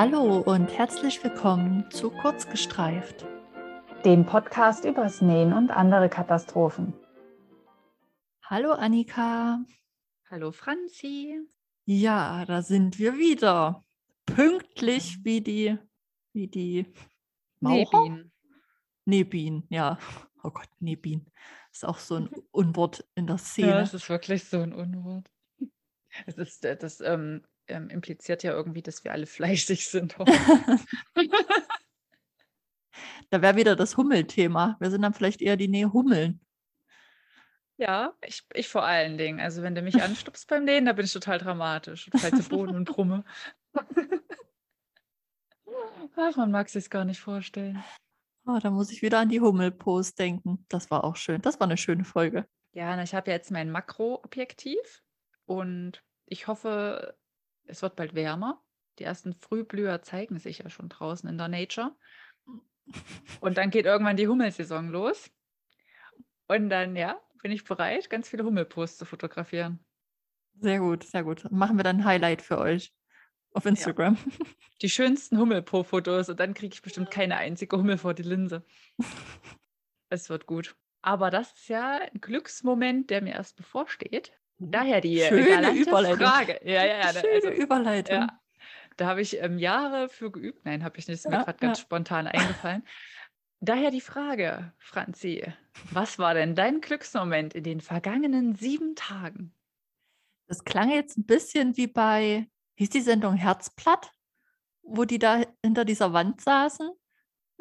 Hallo und herzlich willkommen zu Kurzgestreift, dem Podcast übers Nähen und andere Katastrophen. Hallo Annika. Hallo Franzi. Ja, da sind wir wieder. Pünktlich wie die, wie die Maurer? Nebin. Nebin, ja. Oh Gott, Nebin. Ist auch so ein Unwort in der Szene. Ja, das ist wirklich so ein Unwort. Das, ist, äh, das ähm, ähm, impliziert ja irgendwie, dass wir alle fleischig sind. da wäre wieder das Hummelthema. Wir sind dann vielleicht eher die Nähe Hummeln. Ja, ich, ich vor allen Dingen. Also wenn du mich anstupst beim Nähen, da bin ich total dramatisch und falle zu Boden und brumme. Ach, man mag sich gar nicht vorstellen. Oh, da muss ich wieder an die Hummelpost denken. Das war auch schön. Das war eine schöne Folge. Ja, na, ich habe ja jetzt mein Makroobjektiv und ich hoffe, es wird bald wärmer. Die ersten Frühblüher zeigen sich ja schon draußen in der Nature. Und dann geht irgendwann die Hummelsaison los. Und dann, ja, bin ich bereit, ganz viele Hummelposts zu fotografieren. Sehr gut, sehr gut. Machen wir dann ein Highlight für euch auf Instagram. Ja. Die schönsten Hummelpo-Fotos und dann kriege ich bestimmt keine einzige Hummel vor die Linse. es wird gut. Aber das ist ja ein Glücksmoment, der mir erst bevorsteht. Daher die Schöne Überleitung. Frage. Ja, ja, ja. Schöne also, Überleitung. Ja, da habe ich ähm, Jahre für geübt. Nein, habe ich nicht. Ist mir ja, gerade ganz spontan eingefallen. Daher die Frage, Franzi, was war denn dein Glücksmoment in den vergangenen sieben Tagen? Das klang jetzt ein bisschen wie bei, hieß die Sendung Herzblatt, wo die da hinter dieser Wand saßen,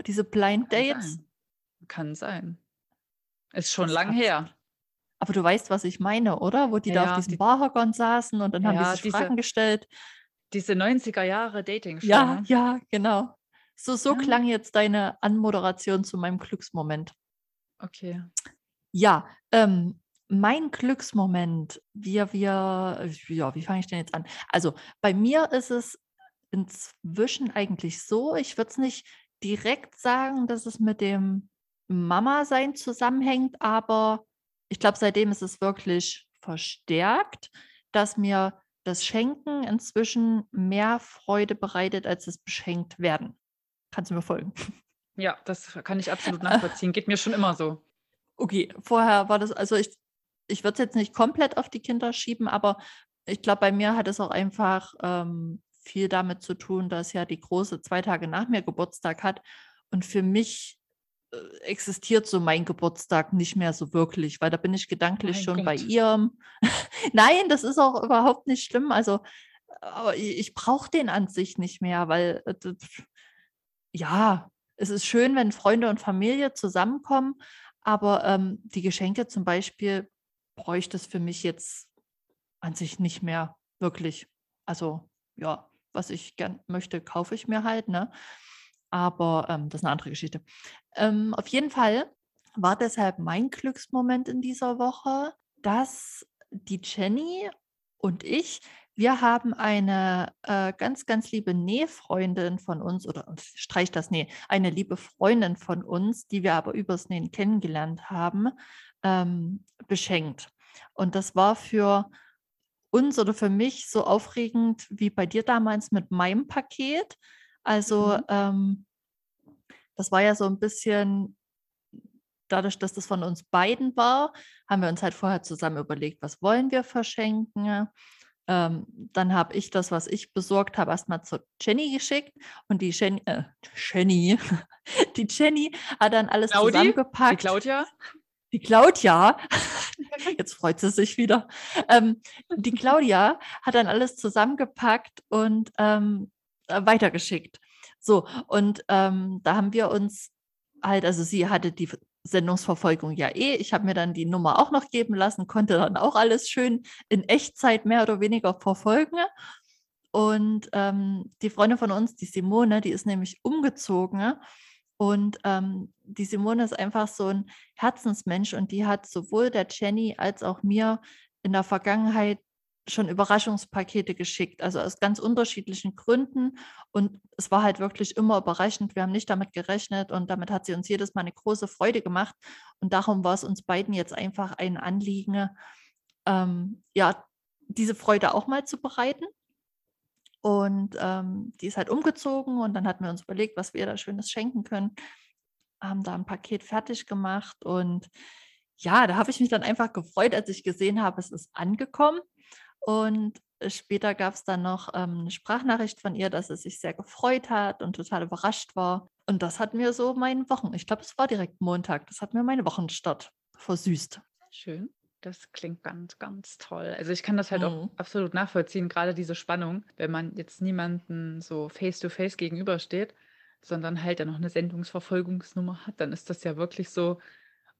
diese Blind Kann Dates. Sein. Kann sein. Ist schon das lang her. Aber du weißt, was ich meine, oder? Wo die ja, da auf diesem die, Barhockern saßen und dann ja, haben die sich diese, Fragen gestellt. Diese 90er Jahre dating -Show. Ja, ne? ja, genau. So, so ja. klang jetzt deine Anmoderation zu meinem Glücksmoment. Okay. Ja, ähm, mein Glücksmoment, wir, wir, ja, wie fange ich denn jetzt an? Also bei mir ist es inzwischen eigentlich so, ich würde es nicht direkt sagen, dass es mit dem Mama-Sein zusammenhängt, aber ich glaube, seitdem ist es wirklich verstärkt, dass mir das Schenken inzwischen mehr Freude bereitet als das beschenkt werden. Kannst du mir folgen? Ja, das kann ich absolut nachvollziehen. Geht mir schon immer so. Okay, vorher war das, also ich, ich würde es jetzt nicht komplett auf die Kinder schieben, aber ich glaube, bei mir hat es auch einfach ähm, viel damit zu tun, dass ja die Große zwei Tage nach mir Geburtstag hat. Und für mich existiert so mein Geburtstag nicht mehr so wirklich, weil da bin ich gedanklich mein schon Gott. bei ihr. Nein, das ist auch überhaupt nicht schlimm. Also, aber ich, ich brauche den an sich nicht mehr, weil äh, ja, es ist schön, wenn Freunde und Familie zusammenkommen, aber ähm, die Geschenke zum Beispiel bräuchte es für mich jetzt an sich nicht mehr wirklich. Also ja, was ich gern möchte, kaufe ich mir halt, ne? Aber ähm, das ist eine andere Geschichte. Ähm, auf jeden Fall war deshalb mein Glücksmoment in dieser Woche, dass die Jenny und ich, wir haben eine äh, ganz, ganz liebe Nähfreundin von uns, oder streich das Näh, eine liebe Freundin von uns, die wir aber übers Nähen kennengelernt haben, ähm, beschenkt. Und das war für uns oder für mich so aufregend wie bei dir damals mit meinem Paket. Also mhm. ähm, das war ja so ein bisschen, dadurch, dass das von uns beiden war, haben wir uns halt vorher zusammen überlegt, was wollen wir verschenken. Ähm, dann habe ich das, was ich besorgt habe, erstmal zu Jenny geschickt und die Jenny, äh, Jenny, die Jenny hat dann alles Claudi? zusammengepackt. Die Claudia? Die Claudia, jetzt freut sie sich wieder. Ähm, die Claudia hat dann alles zusammengepackt und ähm, äh, weitergeschickt. So, und ähm, da haben wir uns halt, also sie hatte die Sendungsverfolgung ja eh. Ich habe mir dann die Nummer auch noch geben lassen, konnte dann auch alles schön in Echtzeit mehr oder weniger verfolgen. Und ähm, die Freundin von uns, die Simone, die ist nämlich umgezogen. Und ähm, die Simone ist einfach so ein Herzensmensch und die hat sowohl der Jenny als auch mir in der Vergangenheit schon Überraschungspakete geschickt, also aus ganz unterschiedlichen Gründen. Und es war halt wirklich immer überraschend. Wir haben nicht damit gerechnet und damit hat sie uns jedes Mal eine große Freude gemacht. Und darum war es uns beiden jetzt einfach ein Anliegen, ähm, ja, diese Freude auch mal zu bereiten. Und ähm, die ist halt umgezogen und dann hatten wir uns überlegt, was wir da Schönes schenken können. Haben da ein Paket fertig gemacht und ja, da habe ich mich dann einfach gefreut, als ich gesehen habe, es ist angekommen. Und später gab es dann noch ähm, eine Sprachnachricht von ihr, dass sie sich sehr gefreut hat und total überrascht war. Und das hat mir so meinen Wochen, ich glaube, es war direkt Montag, das hat mir meine Wochenstart versüßt. Schön. Das klingt ganz, ganz toll. Also ich kann das halt auch Mhm. absolut nachvollziehen, gerade diese Spannung, wenn man jetzt niemanden so face-to-face gegenübersteht, sondern halt dann noch eine Sendungsverfolgungsnummer hat, dann ist das ja wirklich so,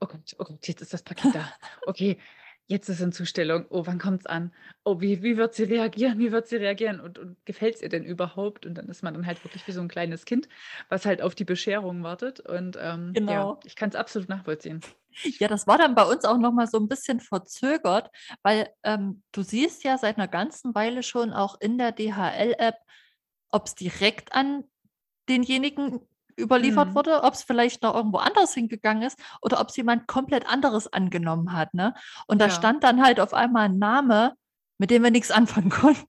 oh Gott, oh Gott, jetzt ist das Paket da. Okay, jetzt ist in Zustellung. Oh, wann kommt es an? Oh, wie, wie wird sie reagieren? Wie wird sie reagieren? Und, und gefällt es ihr denn überhaupt? Und dann ist man dann halt wirklich wie so ein kleines Kind, was halt auf die Bescherung wartet. Und ähm, ja, Genau. ich kann es absolut nachvollziehen. Ja, das war dann bei uns auch noch mal so ein bisschen verzögert, weil ähm, du siehst ja seit einer ganzen Weile schon auch in der DHL-App, ob es direkt an denjenigen überliefert Mhm. wurde, ob es vielleicht noch irgendwo anders hingegangen ist oder ob es jemand komplett anderes angenommen hat, ne? Und da Ja. stand dann halt auf einmal ein Name, mit dem wir nichts anfangen konnten,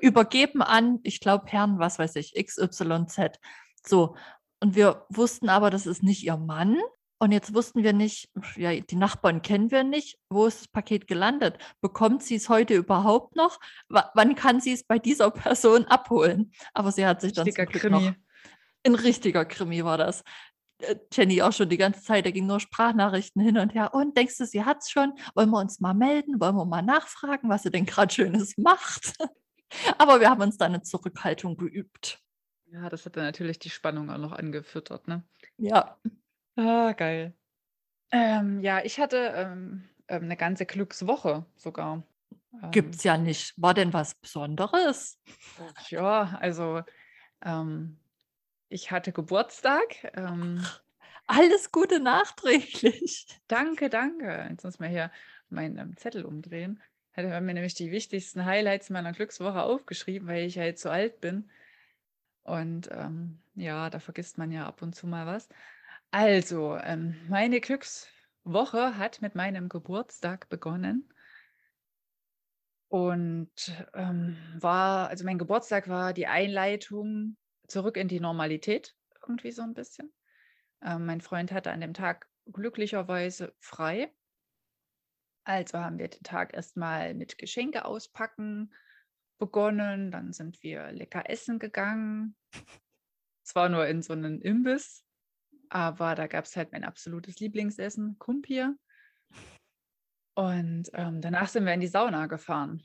übergeben an, ich glaube, Herrn, was weiß ich, XYZ. So. Und wir wussten aber, das ist nicht ihr Mann. Und jetzt wussten wir nicht, ja, die Nachbarn kennen wir nicht. Wo ist das Paket gelandet? Bekommt sie es heute überhaupt noch? Wa- wann kann sie es bei dieser Person abholen? Aber sie hat sich dann Richtiger zum Glück Krimi. noch. Ein richtiger Krimi war das. Äh, Jenny auch schon die ganze Zeit, da ging nur Sprachnachrichten hin und her. Und denkst du, sie hat es schon? Wollen wir uns mal melden? Wollen wir mal nachfragen, was sie denn gerade Schönes macht? Aber wir haben uns da eine Zurückhaltung geübt. Ja, das hat dann natürlich die Spannung auch noch angefüttert, ne? Ja. Ah, geil. Ähm, ja, ich hatte ähm, ähm, eine ganze Glückswoche sogar. Ähm, Gibt's ja nicht. War denn was Besonderes? ja, also ähm, ich hatte Geburtstag. Ähm, Alles Gute nachträglich. danke, danke. Jetzt muss man hier meinen ähm, Zettel umdrehen. Hatte mir nämlich die wichtigsten Highlights meiner Glückswoche aufgeschrieben, weil ich halt so alt bin. Und ähm, ja, da vergisst man ja ab und zu mal was. Also, ähm, meine Glückswoche hat mit meinem Geburtstag begonnen und ähm, war, also mein Geburtstag war die Einleitung zurück in die Normalität, irgendwie so ein bisschen. Ähm, mein Freund hatte an dem Tag glücklicherweise frei. Also haben wir den Tag erstmal mit Geschenke auspacken begonnen. Dann sind wir lecker essen gegangen. Zwar nur in so einen Imbiss, aber da gab es halt mein absolutes Lieblingsessen, Kumpir. Und ähm, danach sind wir in die Sauna gefahren.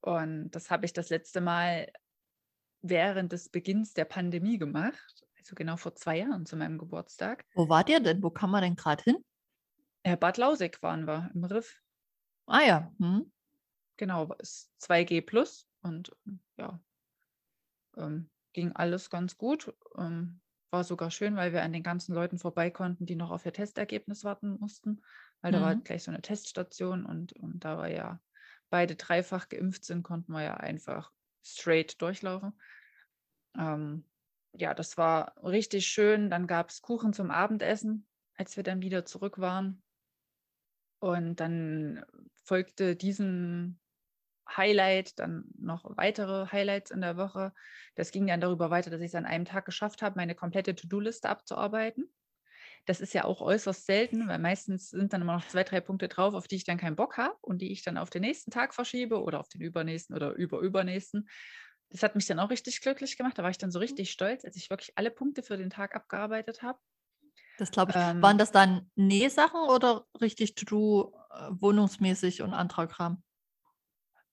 Und das habe ich das letzte Mal während des Beginns der Pandemie gemacht. Also genau vor zwei Jahren zu meinem Geburtstag. Wo wart ihr denn? Wo kann man denn gerade hin? Äh, Bad Lausig waren wir im Riff. Ah ja. Hm. Genau, ist 2G plus und ja, ähm, ging alles ganz gut. Ähm, war sogar schön, weil wir an den ganzen Leuten vorbei konnten, die noch auf ihr Testergebnis warten mussten, weil da war Mhm. gleich so eine Teststation und, und da wir ja beide dreifach geimpft sind, konnten wir ja einfach straight durchlaufen. Ähm, ja, das war richtig schön. Dann gab es Kuchen zum Abendessen, als wir dann wieder zurück waren. Und dann folgte diesem Highlight dann noch weitere Highlights in der Woche. Das ging dann darüber weiter, dass ich es an einem Tag geschafft habe, meine komplette To-Do-Liste abzuarbeiten. Das ist ja auch äußerst selten, weil meistens sind dann immer noch zwei, drei Punkte drauf, auf die ich dann keinen Bock habe und die ich dann auf den nächsten Tag verschiebe oder auf den übernächsten oder überübernächsten. Das hat mich dann auch richtig glücklich gemacht. Da war ich dann so richtig stolz, als ich wirklich alle Punkte für den Tag abgearbeitet habe. Das glaube ich. Ähm, Waren das dann Nähsachen oder richtig To-Do äh, wohnungsmäßig und anderer Kram?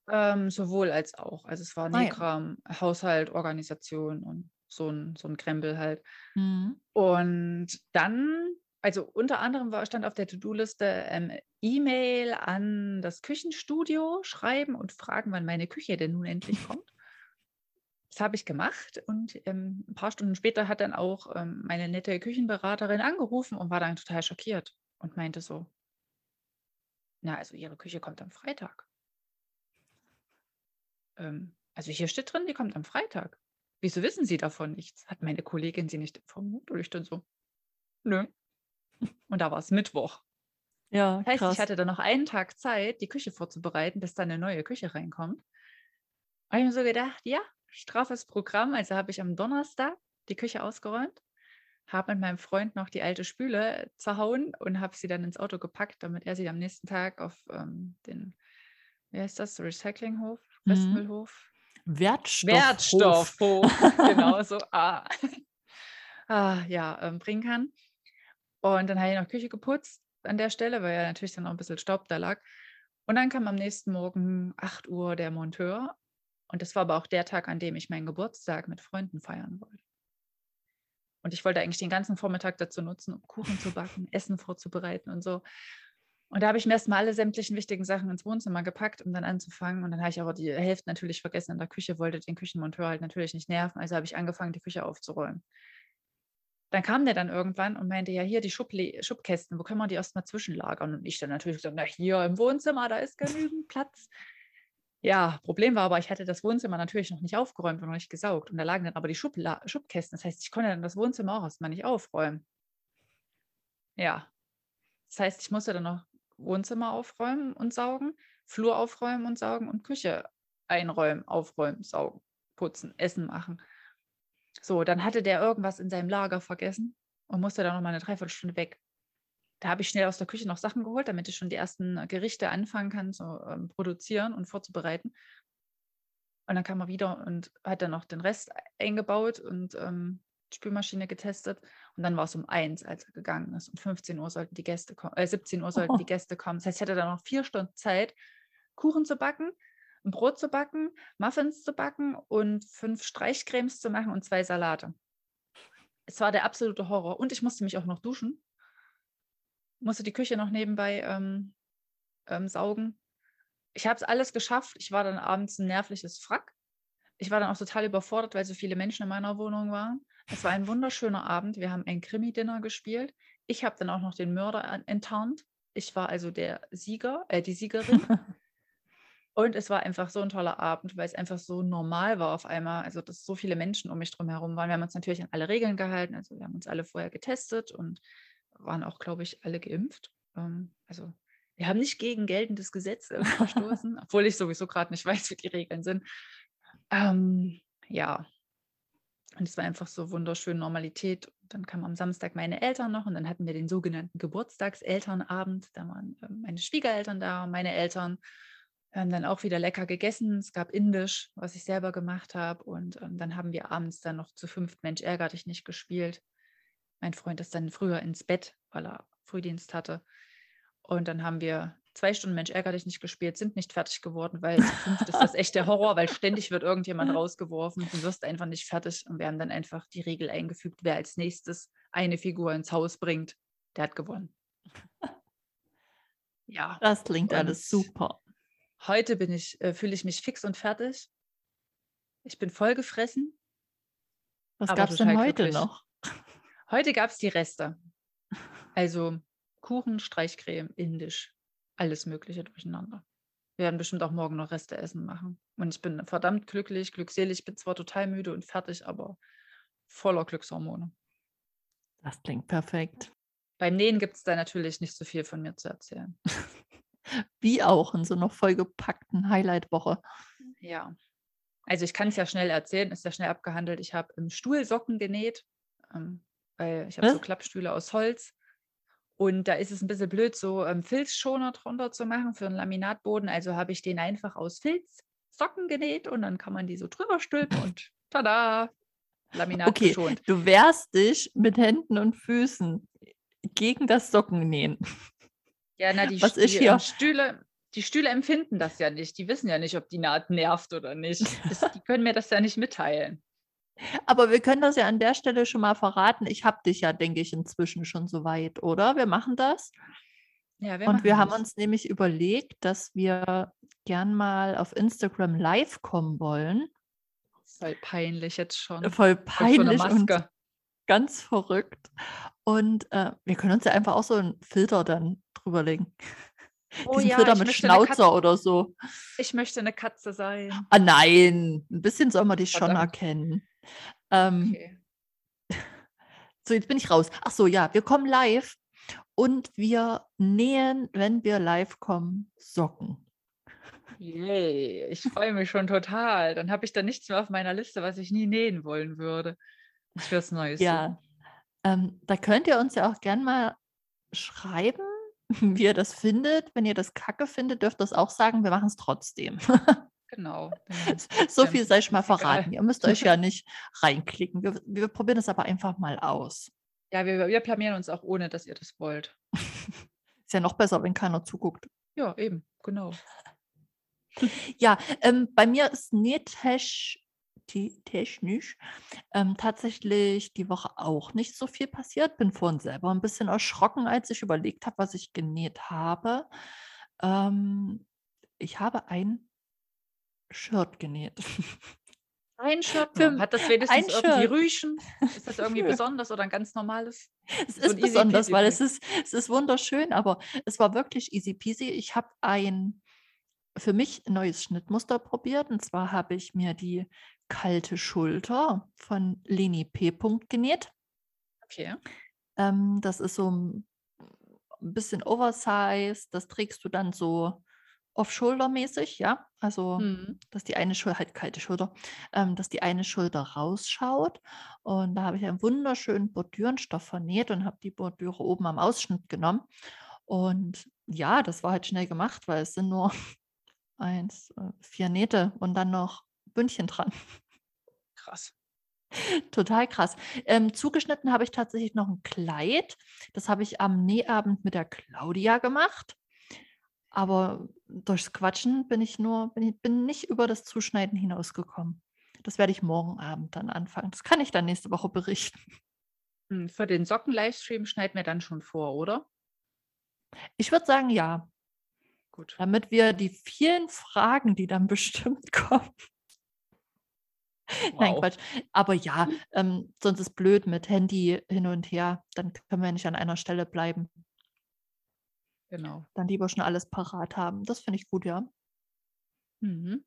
Ähm, sowohl als auch. Also es war Ah. Nähkram, Haushalt, Organisation und so ein, so ein Krempel halt. Mhm. Und dann, also unter anderem war, stand auf der To-Do-Liste ähm, E-Mail an das Küchenstudio schreiben und fragen, wann meine Küche denn nun endlich kommt. Das habe ich gemacht und ähm, ein paar Stunden später hat dann auch ähm, meine nette Küchenberaterin angerufen und war dann total schockiert und meinte so, na, also Ihre Küche kommt am Freitag. Ähm, also hier steht drin, die kommt am Freitag. Wieso wissen Sie davon nichts? Hat meine Kollegin Sie nicht informiert? Und ich dann so, nö. Und da war es Mittwoch. Ja, Das heißt, krass. ich hatte dann noch einen Tag Zeit, die Küche vorzubereiten, bis dann eine neue Küche reinkommt. habe ich mir so gedacht, ja, straffes Programm. Also habe ich am Donnerstag die Küche ausgeräumt, habe mit meinem Freund noch die alte Spüle zerhauen und habe sie dann ins Auto gepackt, damit er sie am nächsten Tag auf ähm, den, wie heißt das, Recyclinghof, Mhm. Wertstoff. Wertstoffhof, genau so, ah, ah ja, ähm, bringen kann. Und dann habe ich noch Küche geputzt an der Stelle, weil ja natürlich dann noch ein bisschen Staub da lag. Und dann kam am nächsten Morgen 8 Uhr der Monteur. Und das war aber auch der Tag, an dem ich meinen Geburtstag mit Freunden feiern wollte. Und ich wollte eigentlich den ganzen Vormittag dazu nutzen, um Kuchen zu backen, Essen vorzubereiten und so. Und da habe ich mir erstmal alle sämtlichen wichtigen Sachen ins Wohnzimmer gepackt, um dann anzufangen. Und dann habe ich aber die Hälfte natürlich vergessen in der Küche, wollte den Küchenmonteur halt natürlich nicht nerven. Also habe ich angefangen, die Küche aufzuräumen. Dann kam der dann irgendwann und meinte, ja, hier die Schuble Schubkästen, wo können wir die erstmal zwischenlagern? Und ich dann natürlich gesagt, na, hier im Wohnzimmer, da ist genügend Platz. Ja, Problem war aber, ich hatte das Wohnzimmer natürlich noch nicht aufgeräumt und noch nicht gesaugt. Und da lagen dann aber die Schubla Schubkästen. Das heißt, ich konnte dann das Wohnzimmer auch erstmal nicht aufräumen. Ja. Das heißt, ich musste dann noch Wohnzimmer aufräumen und saugen, Flur aufräumen und saugen und Küche einräumen, aufräumen, saugen, putzen, Essen machen. So, dann hatte der irgendwas in seinem Lager vergessen und musste dann noch mal eine Dreiviertelstunde weg. Da habe ich schnell aus der Küche noch Sachen geholt, damit ich schon die ersten Gerichte anfangen kann zu ähm, produzieren und vorzubereiten. Und dann kam er wieder und hat dann noch den Rest eingebaut und ähm, Spülmaschine getestet. Und dann war es um eins, als er gegangen ist. Und 15 Uhr sollten die Gäste kommen, äh, 17 Uhr sollten die Gäste kommen. Das heißt, ich hatte dann noch vier Stunden Zeit, Kuchen zu backen, ein Brot zu backen, Muffins zu backen und fünf Streichcremes zu machen und zwei Salate. Es war der absolute Horror. Und ich musste mich auch noch duschen. Musste die Küche noch nebenbei ähm, ähm, saugen. Ich habe es alles geschafft. Ich war dann abends ein nervliches Frack. Ich war dann auch total überfordert, weil so viele Menschen in meiner Wohnung waren. Es war ein wunderschöner Abend. Wir haben ein Krimi-Dinner gespielt. Ich habe dann auch noch den Mörder enttarnt. Ich war also der Sieger, äh, die Siegerin. Und es war einfach so ein toller Abend, weil es einfach so normal war auf einmal. Also, dass so viele Menschen um mich drum herum waren. Wir haben uns natürlich an alle Regeln gehalten. Also, wir haben uns alle vorher getestet und waren auch, glaube ich, alle geimpft. Ähm, also, wir haben nicht gegen geltendes Gesetz verstoßen, obwohl ich sowieso gerade nicht weiß, wie die Regeln sind. Ähm, ja. Und es war einfach so wunderschön Normalität. Dann kamen am Samstag meine Eltern noch und dann hatten wir den sogenannten Geburtstagselternabend. Da waren ähm, meine Schwiegereltern da, meine Eltern. Wir haben dann auch wieder lecker gegessen. Es gab Indisch, was ich selber gemacht habe. Und ähm, dann haben wir abends dann noch zu fünft Mensch ärger dich nicht gespielt. Mein Freund ist dann früher ins Bett, weil er Frühdienst hatte. Und dann haben wir zwei Stunden Mensch ärger dich nicht gespielt, sind nicht fertig geworden, weil zu fünft ist das echt der Horror, weil ständig wird irgendjemand rausgeworfen. Du wirst einfach nicht fertig. Und wir haben dann einfach die Regel eingefügt, wer als nächstes eine Figur ins Haus bringt, der hat gewonnen. Ja. Das klingt alles Und super. Heute bin ich, äh, fühle ich mich fix und fertig. Ich bin vollgefressen. Was gab es denn heute glücklich. noch? Heute gab es die Reste. Also Kuchen, Streichcreme, Indisch, alles Mögliche durcheinander. Wir werden bestimmt auch morgen noch Reste essen machen. Und ich bin verdammt glücklich, glückselig. Bin zwar total müde und fertig, aber voller Glückshormone. Das klingt perfekt. Beim Nähen gibt es da natürlich nicht so viel von mir zu erzählen. Wie auch in so einer vollgepackten Highlight-Woche. Ja. Also ich kann es ja schnell erzählen, ist ja schnell abgehandelt. Ich habe im Stuhl Socken genäht, ähm, weil ich habe so? Klappstühle aus Holz. Und da ist es ein bisschen blöd, so ähm, Filzschoner drunter zu machen für einen Laminatboden. Also habe ich den einfach aus Filz Socken genäht und dann kann man die so drüber stülpen und tada, Laminat Okay, geschont. du wehrst dich mit Händen und Füßen gegen das Sockennähen. Ja, na, die, Was die ist ähm, hier? Stühle, die Stühle empfinden das ja nicht. Die wissen ja nicht, ob die Naht nervt oder nicht. Das, die können mir das ja nicht mitteilen. Aber wir können das ja an der Stelle schon mal verraten. Ich habe dich ja, denke ich, inzwischen schon so weit, oder? Wir machen das. Ja, wir Und wir machen haben das. uns nämlich überlegt, dass wir gern mal auf Instagram live kommen wollen. Voll peinlich jetzt schon. Voll Und so peinlich und ganz verrückt. Und äh, wir können uns ja einfach auch so einen Filter dann drüberlegen. Oh Diesen ja, Filter mit Schnauzer oder so. Ich möchte eine Katze sein. Ah nein, ein bisschen soll man dich schon erkennen. Ähm, Okay. So, jetzt bin ich raus. Ach so, ja, wir kommen live und wir nähen, wenn wir live kommen, Socken. Yay, ich freue mich schon total. Dann habe ich da nichts mehr auf meiner Liste, was ich nie nähen wollen würde. Ich fürs Neues. Ja, ähm, da könnt ihr uns ja auch gern mal schreiben, wie ihr das findet. Wenn ihr das kacke findet, dürft ihr es auch sagen. Wir machen es trotzdem. Genau. so viel sei schon mal verraten. Ihr müsst euch ja nicht reinklicken. Wir, wir probieren es aber einfach mal aus. Ja, wir, wir blamieren uns auch ohne, dass ihr das wollt. Ist ja noch besser, wenn keiner zuguckt. Ja, eben, genau. Ja, ähm, bei mir ist Nähtesch die technisch ähm, tatsächlich die Woche auch nicht so viel passiert. Bin vorhin selber ein bisschen erschrocken, als ich überlegt habe, was ich genäht habe. Ähm, ich habe ein Shirt genäht. Ein Shirt Für- nur. Hat das wenigstens irgendwie. Rüschen? Ist das irgendwie besonders oder ein ganz normales? Es So ist besonders, weil es ist, es ist wunderschön, aber es war wirklich easy peasy. Ich habe ein für mich neues Schnittmuster probiert und zwar habe ich mir die kalte Schulter von Leni P. Punkt genäht. Okay. Ähm, das ist so ein bisschen oversized. Das trägst du dann so off-shoulder-mäßig, ja. Also, Hm. dass die eine Schulter, halt kalte Schulter, ähm, dass die eine Schulter rausschaut. Und da habe ich einen wunderschönen Bordürenstoff vernäht und habe die Bordüre oben am Ausschnitt genommen. Und ja, das war halt schnell gemacht, weil es sind nur eins, äh, vier Nähte und dann noch Bündchen dran. Krass. Total krass. Ähm, zugeschnitten habe ich tatsächlich noch ein Kleid. Das habe ich am Nähabend mit der Claudia gemacht. Aber durchs Quatschen bin ich nur, bin, ich, bin nicht über das Zuschneiden hinausgekommen. Das werde ich morgen Abend dann anfangen. Das kann ich dann nächste Woche berichten. Hm, Für den Socken-Livestream schneiden wir dann schon vor, oder? Ich würde sagen, ja, Gut. damit wir die vielen Fragen, die dann bestimmt kommen. Nein, Wow. Quatsch. Aber ja, ähm, sonst ist blöd mit Handy hin und her. Dann können wir nicht an einer Stelle bleiben. Genau. Dann lieber schon alles parat haben. Das finde ich gut, ja. Mhm.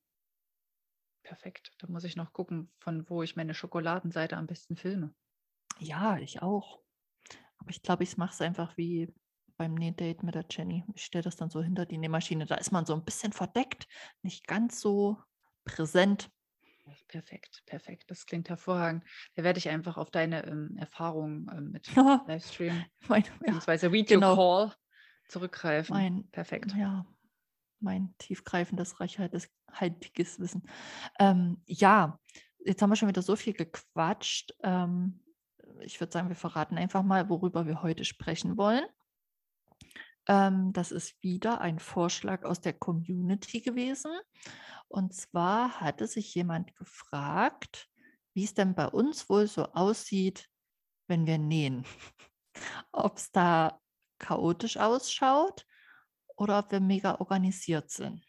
Perfekt. Da muss ich noch gucken, von wo ich meine Schokoladenseite am besten filme. Ja, ich auch. Aber ich glaube, ich mache es einfach wie beim Nähdate mit der Jenny. Ich stelle das dann so hinter die Nähmaschine. Da ist man so ein bisschen verdeckt, nicht ganz so präsent. Perfekt, perfekt. Das klingt hervorragend. Da werde ich einfach auf deine ähm, Erfahrungen ähm, mit Livestream bzw. Video genau. Call zurückgreifen. mein, Perfekt. ja, mein tiefgreifendes, reichhaltiges Wissen. Ähm, ja, jetzt haben wir schon wieder so viel gequatscht. Ähm, ich würde sagen, wir verraten einfach mal, worüber wir heute sprechen wollen. Ähm, das ist wieder ein Vorschlag aus der Community gewesen. Und zwar hatte sich jemand gefragt, wie es denn bei uns wohl so aussieht, wenn wir nähen. Ob es da chaotisch ausschaut oder ob wir mega organisiert sind.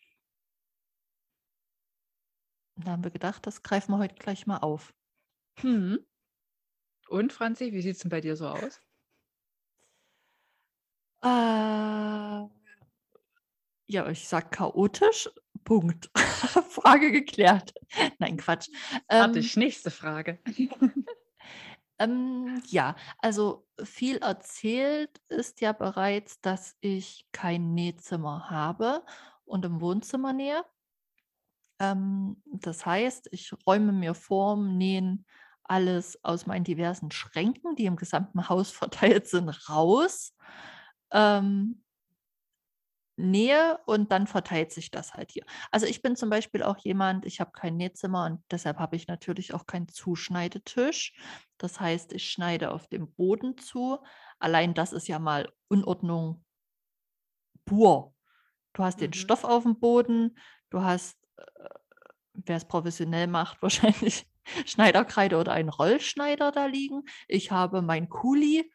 Und da haben wir gedacht, das greifen wir heute gleich mal auf. Mhm. Und Franzi, wie sieht es denn bei dir so aus? Äh, ja, ich sag chaotisch. Punkt. Frage geklärt. Nein, Quatsch. Warte Ähm, ich, nächste Frage. Ähm, ja, also viel erzählt ist ja bereits, dass ich kein Nähzimmer habe und im Wohnzimmer nähe. Ähm, das heißt, ich räume mir vorm Nähen alles aus meinen diversen Schränken, die im gesamten Haus verteilt sind, raus. Ähm, nähe und dann verteilt sich das halt hier. Also ich bin zum Beispiel auch jemand, ich habe kein Nähzimmer und deshalb habe ich natürlich auch keinen Zuschneidetisch. Das heißt, ich schneide auf dem Boden zu. Allein das ist ja mal Unordnung pur. Du hast den Mhm. Stoff auf dem Boden, du hast, äh, wer es professionell macht, wahrscheinlich Schneiderkreide oder einen Rollschneider da liegen. Ich habe mein Kuli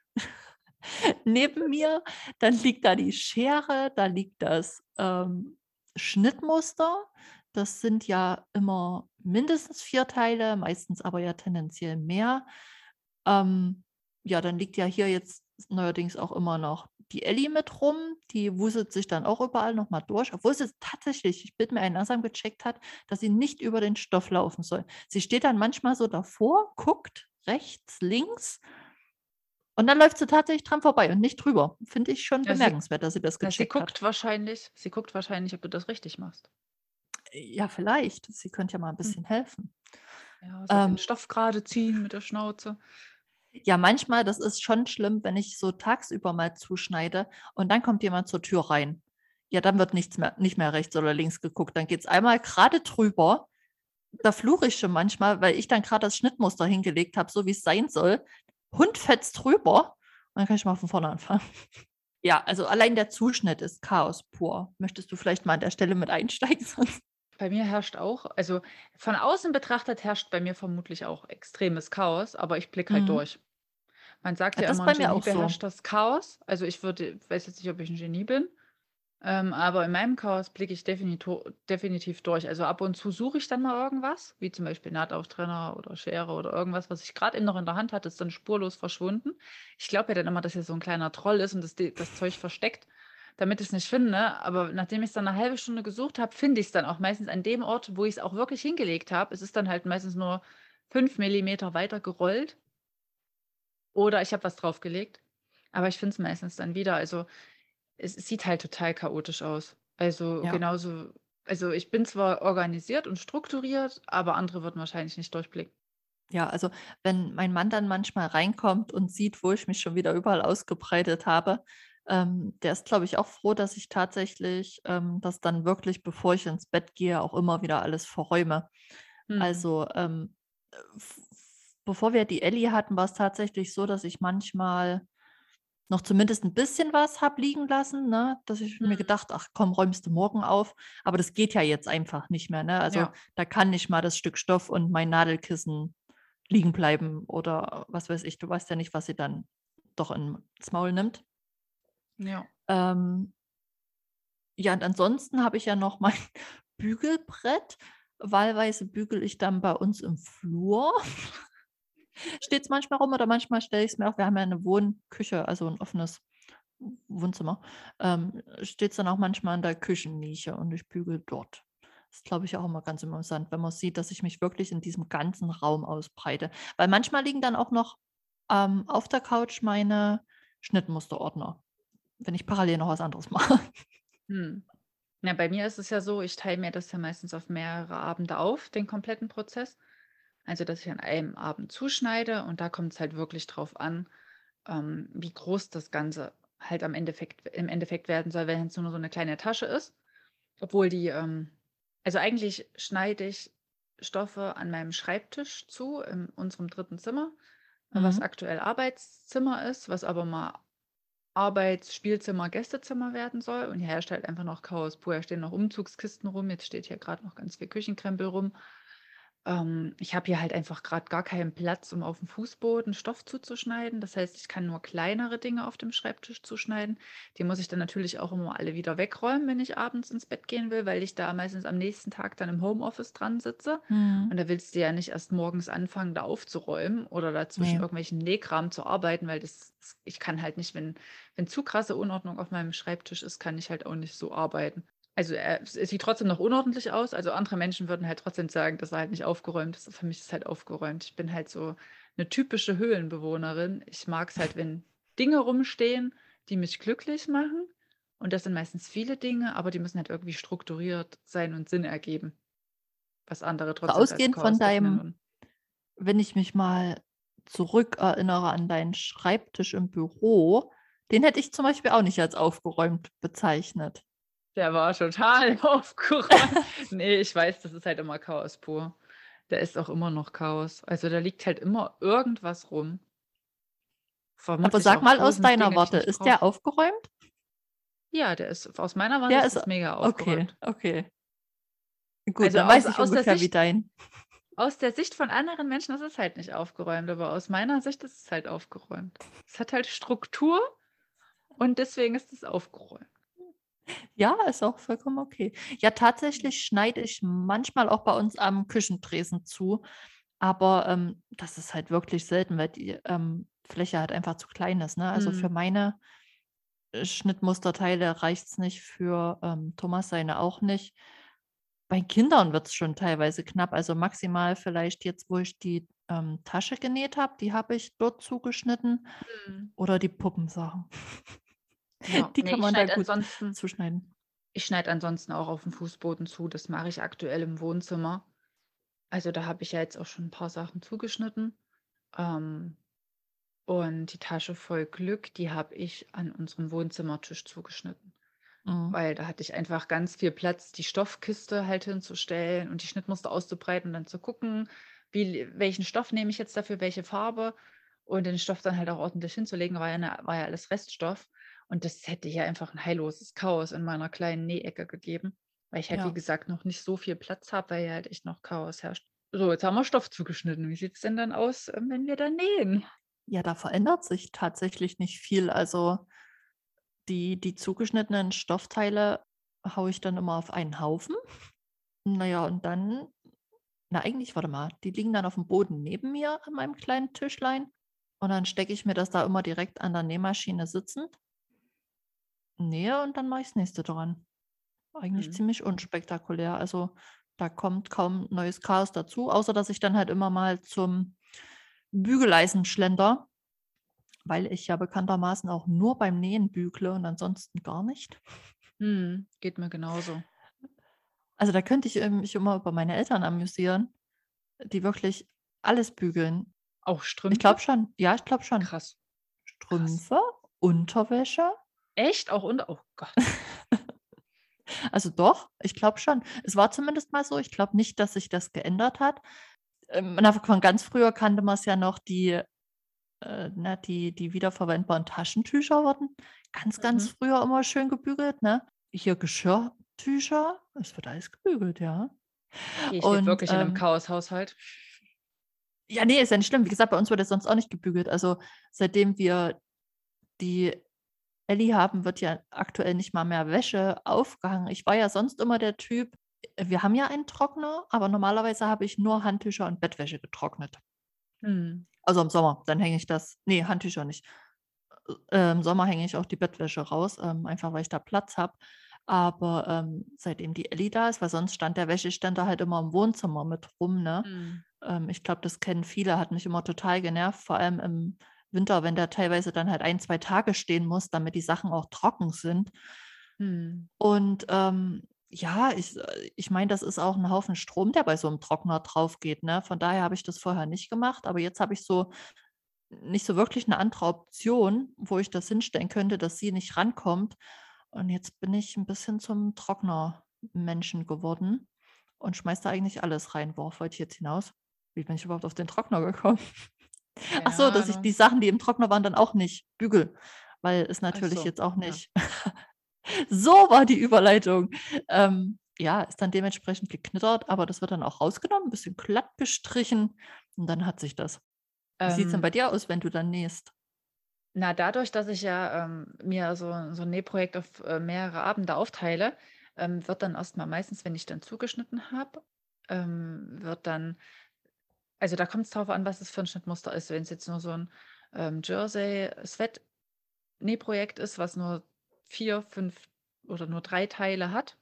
neben mir, dann liegt da die Schere, da liegt das ähm, Schnittmuster. Das sind ja immer mindestens vier Teile, meistens aber ja tendenziell mehr. Ähm, ja, dann liegt ja hier jetzt neuerdings auch immer noch die Ellie mit rum. Die wuselt sich dann auch überall nochmal durch, obwohl sie tatsächlich, ich bin mir ein langsam gecheckt hat, dass sie nicht über den Stoff laufen soll. Sie steht dann manchmal so davor, guckt rechts, links und dann läuft sie tatsächlich dran vorbei und nicht drüber. Finde ich schon Ja, sie- bemerkenswert, dass sie das Na, sie gecheckt hat. guckt wahrscheinlich, sie guckt wahrscheinlich, ob du das richtig machst. Ja, vielleicht. Sie könnte ja mal ein Hm. bisschen helfen. Ja, so den Ähm, Stoff gerade ziehen mit der Schnauze. ja, manchmal, das ist schon schlimm, wenn ich so tagsüber mal zuschneide und dann kommt jemand zur Tür rein. Ja, dann wird nichts mehr, nicht mehr rechts oder links geguckt. Dann geht es einmal gerade drüber. Da fluche ich schon manchmal, weil ich dann gerade das Schnittmuster hingelegt habe, so wie es sein soll. Hund fetzt drüber und dann kann ich mal von vorne anfangen. Ja, also allein der Zuschnitt ist Chaos pur. Möchtest du vielleicht mal an der Stelle mit einsteigen? Sonst Bei mir herrscht auch, also von außen betrachtet herrscht bei mir vermutlich auch extremes Chaos, aber ich blicke halt Mhm. durch. Man sagt Ja, ja immer, bei ein mir Genie auch so. beherrscht das Chaos. Also ich würde, weiß jetzt nicht, ob ich ein Genie bin, ähm, aber in meinem Chaos blicke ich definitiv durch. Also ab und zu suche ich dann mal irgendwas, wie zum Beispiel Nahtauftrenner oder Schere oder irgendwas, was ich gerade eben noch in der Hand hatte, ist dann spurlos verschwunden. Ich glaube ja dann immer, dass hier so ein kleiner Troll ist und das, das Zeug versteckt, damit ich es nicht finde. Aber nachdem ich es dann eine halbe Stunde gesucht habe, finde ich es dann auch meistens an dem Ort, wo ich es auch wirklich hingelegt habe. Es ist dann halt meistens nur fünf Millimeter weiter gerollt oder ich habe was draufgelegt. Aber ich finde es meistens dann wieder. Also es sieht halt total chaotisch aus. Also Ja. genauso, also ich bin zwar organisiert und strukturiert, aber andere würden wahrscheinlich nicht durchblicken. Ja, also wenn mein Mann dann manchmal reinkommt und sieht, wo ich mich schon wieder überall ausgebreitet habe, ähm, der ist, glaube ich, auch froh, dass ich tatsächlich ähm, das dann wirklich, bevor ich ins Bett gehe, auch immer wieder alles verräume. Hm. Also ähm, äh, bevor wir die Ellie hatten, war es tatsächlich so, dass ich manchmal noch zumindest ein bisschen was habe liegen lassen, ne? dass ich mir Hm. gedacht, ach komm, räumst du morgen auf. Aber das geht ja jetzt einfach nicht mehr. Ne? Also Ja. da kann nicht mal das Stück Stoff und mein Nadelkissen liegen bleiben oder was weiß ich. Du weißt ja nicht, was sie dann doch ins Maul nimmt. Ja. Ähm, ja, und ansonsten habe ich ja noch mein Bügelbrett. Wahlweise bügel ich dann bei uns im Flur. Steht es manchmal rum oder manchmal stelle ich es mir auch, wir haben ja eine Wohnküche, also ein offenes Wohnzimmer, ähm, steht es dann auch manchmal in der Küchennische und ich bügel dort. Das ist, glaube ich, auch immer ganz interessant, wenn man sieht, dass ich mich wirklich in diesem ganzen Raum ausbreite. Weil manchmal liegen dann auch noch ähm, auf der Couch meine Schnittmusterordner, wenn ich parallel noch was anderes mache. Hm. Ja, bei mir ist es ja so, ich teile mir das ja meistens auf mehrere Abende auf, den kompletten Prozess. Also, dass ich an einem Abend zuschneide und da kommt es halt wirklich drauf an, ähm, wie groß das Ganze halt am Endeffekt, im Endeffekt werden soll, wenn es nur so eine kleine Tasche ist. Obwohl die, ähm, also eigentlich schneide ich Stoffe an meinem Schreibtisch zu, in unserem dritten Zimmer, äh, was Mhm. aktuell Arbeitszimmer ist, was aber mal Arbeits-, Spielzimmer, Gästezimmer werden soll. Und hier herrscht halt einfach noch Chaos pur. Hier stehen noch Umzugskisten rum. Jetzt steht hier gerade noch ganz viel Küchenkrempel rum. Ähm, ich habe hier halt einfach gerade gar keinen Platz, um auf dem Fußboden Stoff zuzuschneiden. Das heißt, ich kann nur kleinere Dinge auf dem Schreibtisch zuschneiden. Die muss ich dann natürlich auch immer alle wieder wegräumen, wenn ich abends ins Bett gehen will, weil ich da meistens am nächsten Tag dann im Homeoffice dran sitze. Mhm. Und da willst du ja nicht erst morgens anfangen, da aufzuräumen oder da zwischen Nee. irgendwelchen Nähkram zu arbeiten, weil das, das- ich kann halt nicht, wenn, wenn zu krasse Unordnung auf meinem Schreibtisch ist, kann ich halt auch nicht so arbeiten. Also er, es sieht trotzdem noch unordentlich aus. Also andere Menschen würden halt trotzdem sagen, dass er halt nicht aufgeräumt ist. Für mich ist es halt aufgeräumt. Ich bin halt so eine typische Höhlenbewohnerin. Ich mag es halt, wenn Dinge rumstehen, die mich glücklich machen. Und das sind meistens viele Dinge, aber die müssen halt irgendwie strukturiert sein und Sinn ergeben. Was andere trotzdem Ausgehend von deinem, wenn ich mich mal zurückerinnere an deinen Schreibtisch im Büro, den hätte ich zum Beispiel auch nicht als aufgeräumt bezeichnet. Der war total aufgeräumt. Nee, ich weiß, das ist halt immer Chaos pur. Da ist auch immer noch Chaos. Also da liegt halt immer irgendwas rum. Aber Vermutlich sag auch mal aus deiner Dinge, Warte, ist der aufgeräumt? Ja, der ist aus meiner Warte Der ist ist mega okay, aufgeräumt. okay. Gut, Also dann weiß aus, ich aus ungefähr, wie Sicht, dein. aus der Sicht von anderen Menschen ist es halt nicht aufgeräumt, aber aus meiner Sicht ist es halt aufgeräumt. Es hat halt Struktur und deswegen ist es aufgeräumt. Ja, ist auch vollkommen okay. Ja, tatsächlich schneide ich manchmal auch bei uns am Küchentresen zu, aber ähm, das ist halt wirklich selten, weil die ähm, Fläche halt einfach zu klein ist. Ne? Also für Hm. meine äh, Schnittmusterteile reicht es nicht, für ähm, Thomas seine auch nicht. Bei Kindern wird es schon teilweise knapp. Also maximal vielleicht jetzt, wo ich die ähm, Tasche genäht habe, die habe ich dort zugeschnitten. Hm. Oder die Puppensachen. Ja, Die nee, kann ich man da schneide gut ansonsten zuschneiden. Ich schneide ansonsten auch auf dem Fußboden zu. Das mache ich aktuell im Wohnzimmer. Also da habe ich ja jetzt auch schon ein paar Sachen zugeschnitten. Ähm, und die Tasche voll Glück, die habe ich an unserem Wohnzimmertisch zugeschnitten. Mhm. Weil da hatte ich einfach ganz viel Platz, die Stoffkiste halt hinzustellen und die Schnittmuster auszubreiten und dann zu gucken, wie, welchen Stoff nehme ich jetzt dafür, welche Farbe und den Stoff dann halt auch ordentlich hinzulegen, war ja, eine, war ja alles Reststoff. Und das hätte hier einfach ein heilloses Chaos in meiner kleinen Nähecke gegeben, weil ich halt, wie Ja. gesagt, noch nicht so viel Platz habe, weil hier halt echt noch Chaos herrscht. So, jetzt haben wir Stoff zugeschnitten. Wie sieht es denn dann aus, ähm, wenn wir dann nähen? Ja, da verändert sich tatsächlich nicht viel. Also die, die zugeschnittenen Stoffteile haue ich dann immer auf einen Haufen. Naja, und dann, na eigentlich, warte mal, die liegen dann auf dem Boden neben mir an meinem kleinen Tischlein. Und dann stecke ich mir das da immer direkt an der Nähmaschine sitzend, nähe und dann mache ich das nächste dran. Eigentlich Mhm. ziemlich unspektakulär. Also da kommt kaum neues Chaos dazu, außer dass ich dann halt immer mal zum Bügeleisen schlender, weil ich ja bekanntermaßen auch nur beim Nähen bügle und ansonsten gar nicht. Hm, geht mir genauso. Also da könnte ich ähm, mich immer über meine Eltern amüsieren, die wirklich alles bügeln. Auch Ich Strümpfe? glaube schon, ja, ich glaube schon. Krass. Strümpfe, Unterwäsche. Echt? Auch unter. Oh Gott. Also doch, ich glaube schon. Es war zumindest mal so. Ich glaube nicht, dass sich das geändert hat. Ähm, von ganz früher kannte man es ja noch, die, äh, na, die, die wiederverwendbaren Taschentücher wurden ganz, ganz Mhm. früher immer schön gebügelt. Ne? Hier Geschirrtücher, es wird alles gebügelt, ja. Ich Und wirklich in einem ähm, Chaoshaushalt. ja, nee, ist ja nicht schlimm. Wie gesagt, bei uns wird es sonst auch nicht gebügelt. Also seitdem wir die Ellie haben, wird ja aktuell nicht mal mehr Wäsche aufgehangen. Ich war ja sonst immer der Typ, äh, wir haben ja einen Trockner, aber normalerweise habe ich nur Handtücher und Bettwäsche getrocknet. Hm. Also im Sommer, dann hänge ich das, nee, Handtücher nicht. Äh, Im Sommer hänge ich auch die Bettwäsche raus, ähm, einfach weil ich da Platz habe. Aber ähm, seitdem die Ellie da ist, weil sonst stand der Wäscheständer halt immer im Wohnzimmer mit rum, ne? Hm. Ähm, ich glaube, das kennen viele, hat mich immer total genervt, vor allem im Winter, wenn der teilweise dann halt ein, zwei Tage stehen muss, damit die Sachen auch trocken sind. Hm. Und ähm, ja, ich, äh, ich meine, das ist auch ein Haufen Strom, der bei so einem Trockner drauf geht. Ne? Von daher habe ich das vorher nicht gemacht, aber jetzt habe ich so nicht so wirklich eine andere Option, wo ich das hinstellen könnte, dass sie nicht rankommt. Und jetzt bin ich ein bisschen zum Trockner-Menschen geworden und schmeiß da eigentlich alles rein. Worauf wollte ich jetzt hinaus? Wie bin ich überhaupt auf den Trockner gekommen? Ach so, dass ich die Sachen, die im Trockner waren, dann auch nicht bügel, weil es natürlich so, jetzt auch ja. nicht. so war die Überleitung. Ähm, ja, ist dann dementsprechend geknittert, aber das wird dann auch rausgenommen, ein bisschen glatt gestrichen und dann hat sich das. Wie sieht es denn bei Ähm, dir aus, wenn du dann nähst? na, dadurch, dass ich ja ähm, mir so, so ein Nähprojekt auf äh, mehrere Abende aufteile, ähm, wird dann erstmal meistens, wenn ich dann zugeschnitten habe, ähm, wird dann, also da kommt es drauf an, was es für ein Schnittmuster ist. Wenn es jetzt nur so ein ähm, Jersey-Sweat-Nähprojekt ist, was nur vier, fünf oder nur drei Teile hat,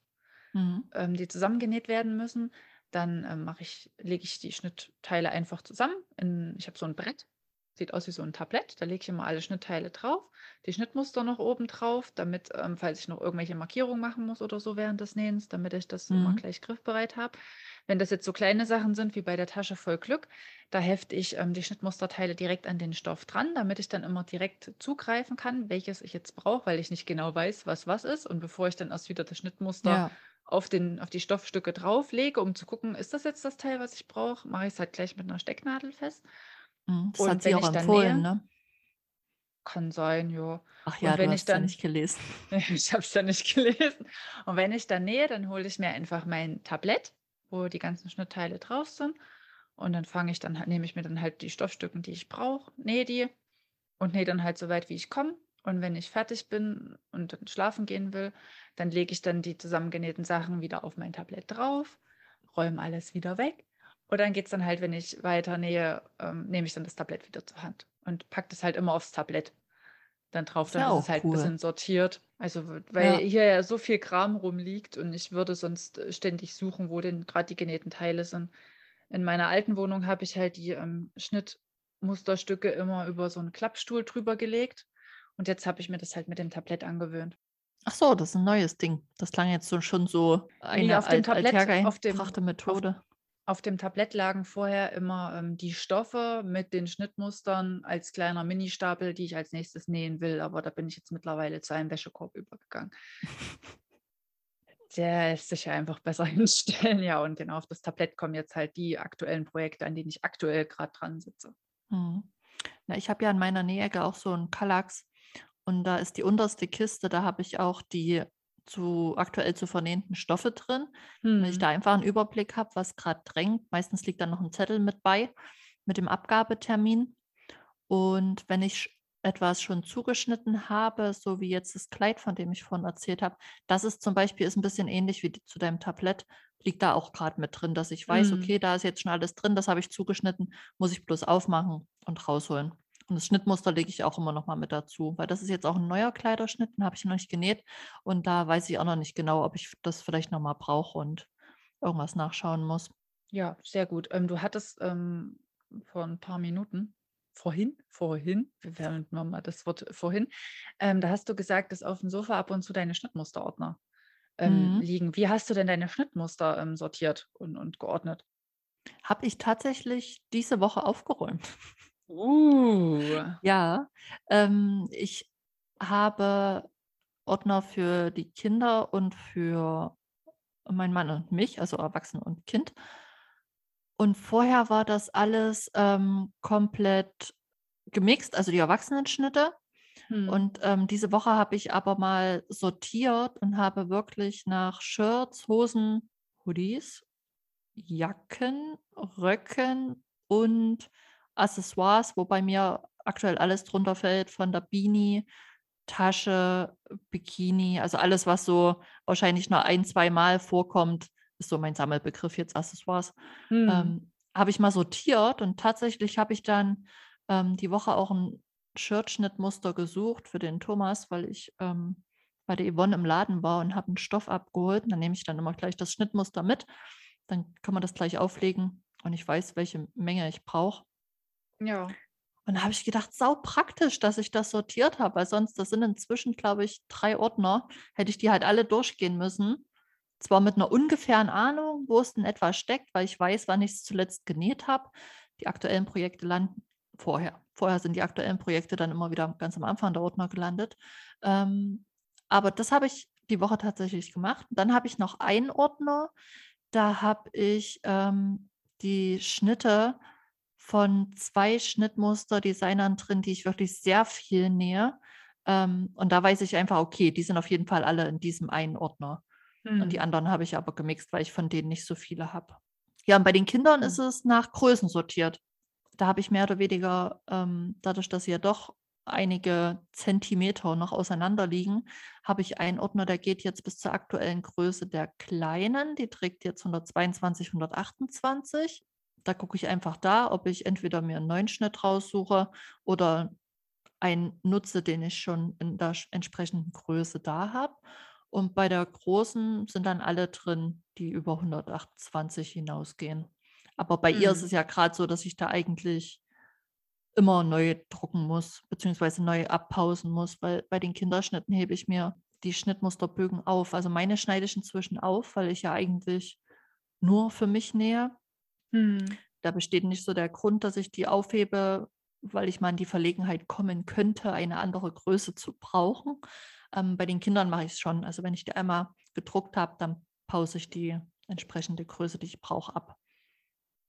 Mhm. ähm, die zusammengenäht werden müssen, dann ähm, mache ich, lege ich die Schnittteile einfach zusammen. In, ich habe so ein Brett, sieht aus wie so ein Tablett. Da lege ich immer alle Schnittteile drauf, die Schnittmuster noch oben drauf, damit, ähm, falls ich noch irgendwelche Markierungen machen muss oder so während des Nähens, damit ich das immer Mhm. gleich griffbereit habe. Wenn das jetzt so kleine Sachen sind wie bei der Tasche voll Glück, da hefte ich ähm, die Schnittmusterteile direkt an den Stoff dran, damit ich dann immer direkt zugreifen kann, welches ich jetzt brauche, weil ich nicht genau weiß, was was ist. Und bevor ich dann erst wieder das Schnittmuster Ja. auf, den, auf die Stoffstücke drauflege, um zu gucken, ist das jetzt das Teil, was ich brauche, mache ich es halt gleich mit einer Stecknadel fest. Mhm. Das hat Und sie wenn auch empfohlen, nähe, ne? kann sein, ja. Ach Und ja, du wenn ich hast ja dann, nicht gelesen. ich habe es ja nicht gelesen, und wenn ich dann nähe, dann hole ich mir einfach mein Tablett, wo die ganzen Schnittteile drauf sind. Und dann fange ich dann, nehme ich mir dann halt die Stoffstücken, die ich brauche, nähe die und nähe dann halt so weit, wie ich komme. Und wenn ich fertig bin und dann schlafen gehen will, dann lege ich dann die zusammengenähten Sachen wieder auf mein Tablett drauf, räume alles wieder weg. Und dann geht es dann halt, wenn ich weiter nähe, ähm, nehme ich dann das Tablett wieder zur Hand und packe das halt immer aufs Tablett dann drauf. Ist Dann ja ist es halt ein cool. bisschen sortiert. Also, weil Ja. hier ja so viel Kram rumliegt und ich würde sonst äh, ständig suchen, wo denn gerade die genähten Teile sind. In meiner alten Wohnung habe ich halt die ähm, Schnittmusterstücke immer über so einen Klappstuhl drüber gelegt. Und jetzt habe ich mir das halt mit dem Tablett angewöhnt. Ach so, das ist ein neues Ding. Das klang jetzt so, schon so Nee, eine auf dem alt, Tablett, auf dem, althergebrachte auf, Methode. Auf dem Tablett lagen vorher immer ähm, die Stoffe mit den Schnittmustern als kleiner Ministapel, die ich als nächstes nähen will. Aber da bin ich jetzt mittlerweile zu einem Wäschekorb übergegangen. Der lässt sich ja einfach besser hinstellen. Ja, und genau auf das Tablett kommen jetzt halt die aktuellen Projekte, an denen ich aktuell gerade dran sitze. Hm. Na, ich habe ja in meiner Nähecke auch so einen Kallax und da ist die unterste Kiste, da habe ich auch die zu aktuell zu vernähenden Stoffe drin. Wenn ich Hm. da einfach einen Überblick habe, was gerade drängt, meistens liegt da noch ein Zettel mit bei mit dem Abgabetermin. Und wenn ich etwas schon zugeschnitten habe, so wie jetzt das Kleid, von dem ich vorhin erzählt habe, das ist zum Beispiel ist ein bisschen ähnlich wie zu deinem Tablett, liegt da auch gerade mit drin, dass ich weiß, Hm. okay, da ist jetzt schon alles drin, das habe ich zugeschnitten, muss ich bloß aufmachen und rausholen. Und das Schnittmuster lege ich auch immer noch mal mit dazu, weil das ist jetzt auch ein neuer Kleiderschnitt, den habe ich noch nicht genäht und da weiß ich auch noch nicht genau, ob ich das vielleicht noch mal brauche und irgendwas nachschauen muss. Ja, sehr gut. Ähm, du hattest ähm, vor ein paar Minuten, vorhin, vorhin, wir werden mal das Wort vorhin, ähm, da hast du gesagt, dass auf dem Sofa ab und zu deine Schnittmusterordner ähm, Mhm. liegen. Wie hast du denn deine Schnittmuster ähm, sortiert und, und geordnet? Habe ich tatsächlich diese Woche aufgeräumt. Uh. Ja, ähm, ich habe Ordner für die Kinder und für meinen Mann und mich, also Erwachsene und Kind. Und vorher war das alles ähm, komplett gemixt, also die Erwachsenenschnitte. Hm. Und ähm, diese Woche habe ich aber mal sortiert und habe wirklich nach Shirts, Hosen, Hoodies, Jacken, Röcken und Accessoires, wo bei mir aktuell alles drunter fällt, von der Beanie, Tasche, Bikini, also alles, was so wahrscheinlich nur ein, zwei Mal vorkommt, ist so mein Sammelbegriff jetzt Accessoires, Hm. ähm, habe ich mal sortiert und tatsächlich habe ich dann ähm, die Woche auch ein Shirtschnittmuster gesucht für den Thomas, weil ich ähm, bei der Yvonne im Laden war und habe einen Stoff abgeholt. Und dann nehme ich dann immer gleich das Schnittmuster mit. Dann kann man das gleich auflegen und ich weiß, welche Menge ich brauche. Ja. Und da habe ich gedacht, sau praktisch, dass ich das sortiert habe, weil sonst, das sind inzwischen, glaube ich, drei Ordner, hätte ich die halt alle durchgehen müssen. Zwar mit einer ungefähren Ahnung, wo es denn etwa steckt, weil ich weiß, wann ich es zuletzt genäht habe. Die aktuellen Projekte landen vorher. Vorher sind die aktuellen Projekte dann immer wieder ganz am Anfang der Ordner gelandet. Ähm, aber das habe ich die Woche tatsächlich gemacht. Dann habe ich noch einen Ordner, da habe ich ähm, die Schnitte von zwei Schnittmuster-Designern drin, die ich wirklich sehr viel nähe. Ähm, und da weiß ich einfach, okay, die sind auf jeden Fall alle in diesem einen Ordner. Und die Hm. anderen habe ich aber gemixt, weil ich von denen nicht so viele habe. Ja, und bei den Kindern ist Hm. es nach Größen sortiert. Da habe ich mehr oder weniger, ähm, dadurch, dass sie ja doch einige Zentimeter noch auseinander liegen, habe ich einen Ordner, der geht jetzt bis zur aktuellen Größe der Kleinen. Die trägt jetzt 122, 128. Da gucke ich einfach da, ob ich entweder mir einen neuen Schnitt raussuche oder einen nutze, den ich schon in der entsprechenden Größe da habe. Und bei der großen sind dann alle drin, die über 128 hinausgehen. Aber bei ihr ist Hm. es ja gerade so, dass ich da eigentlich immer neu drucken muss, beziehungsweise neu abpausen muss, weil bei den Kinderschnitten hebe ich mir die Schnittmusterbögen auf. Also meine schneide ich inzwischen auf, weil ich ja eigentlich nur für mich nähe. Hm. Da besteht nicht so der Grund, dass ich die aufhebe, weil ich mal in die Verlegenheit kommen könnte, eine andere Größe zu brauchen. Ähm, bei den Kindern mache ich es schon. Also wenn ich die einmal gedruckt habe, dann pause ich die entsprechende Größe, die ich brauche, ab.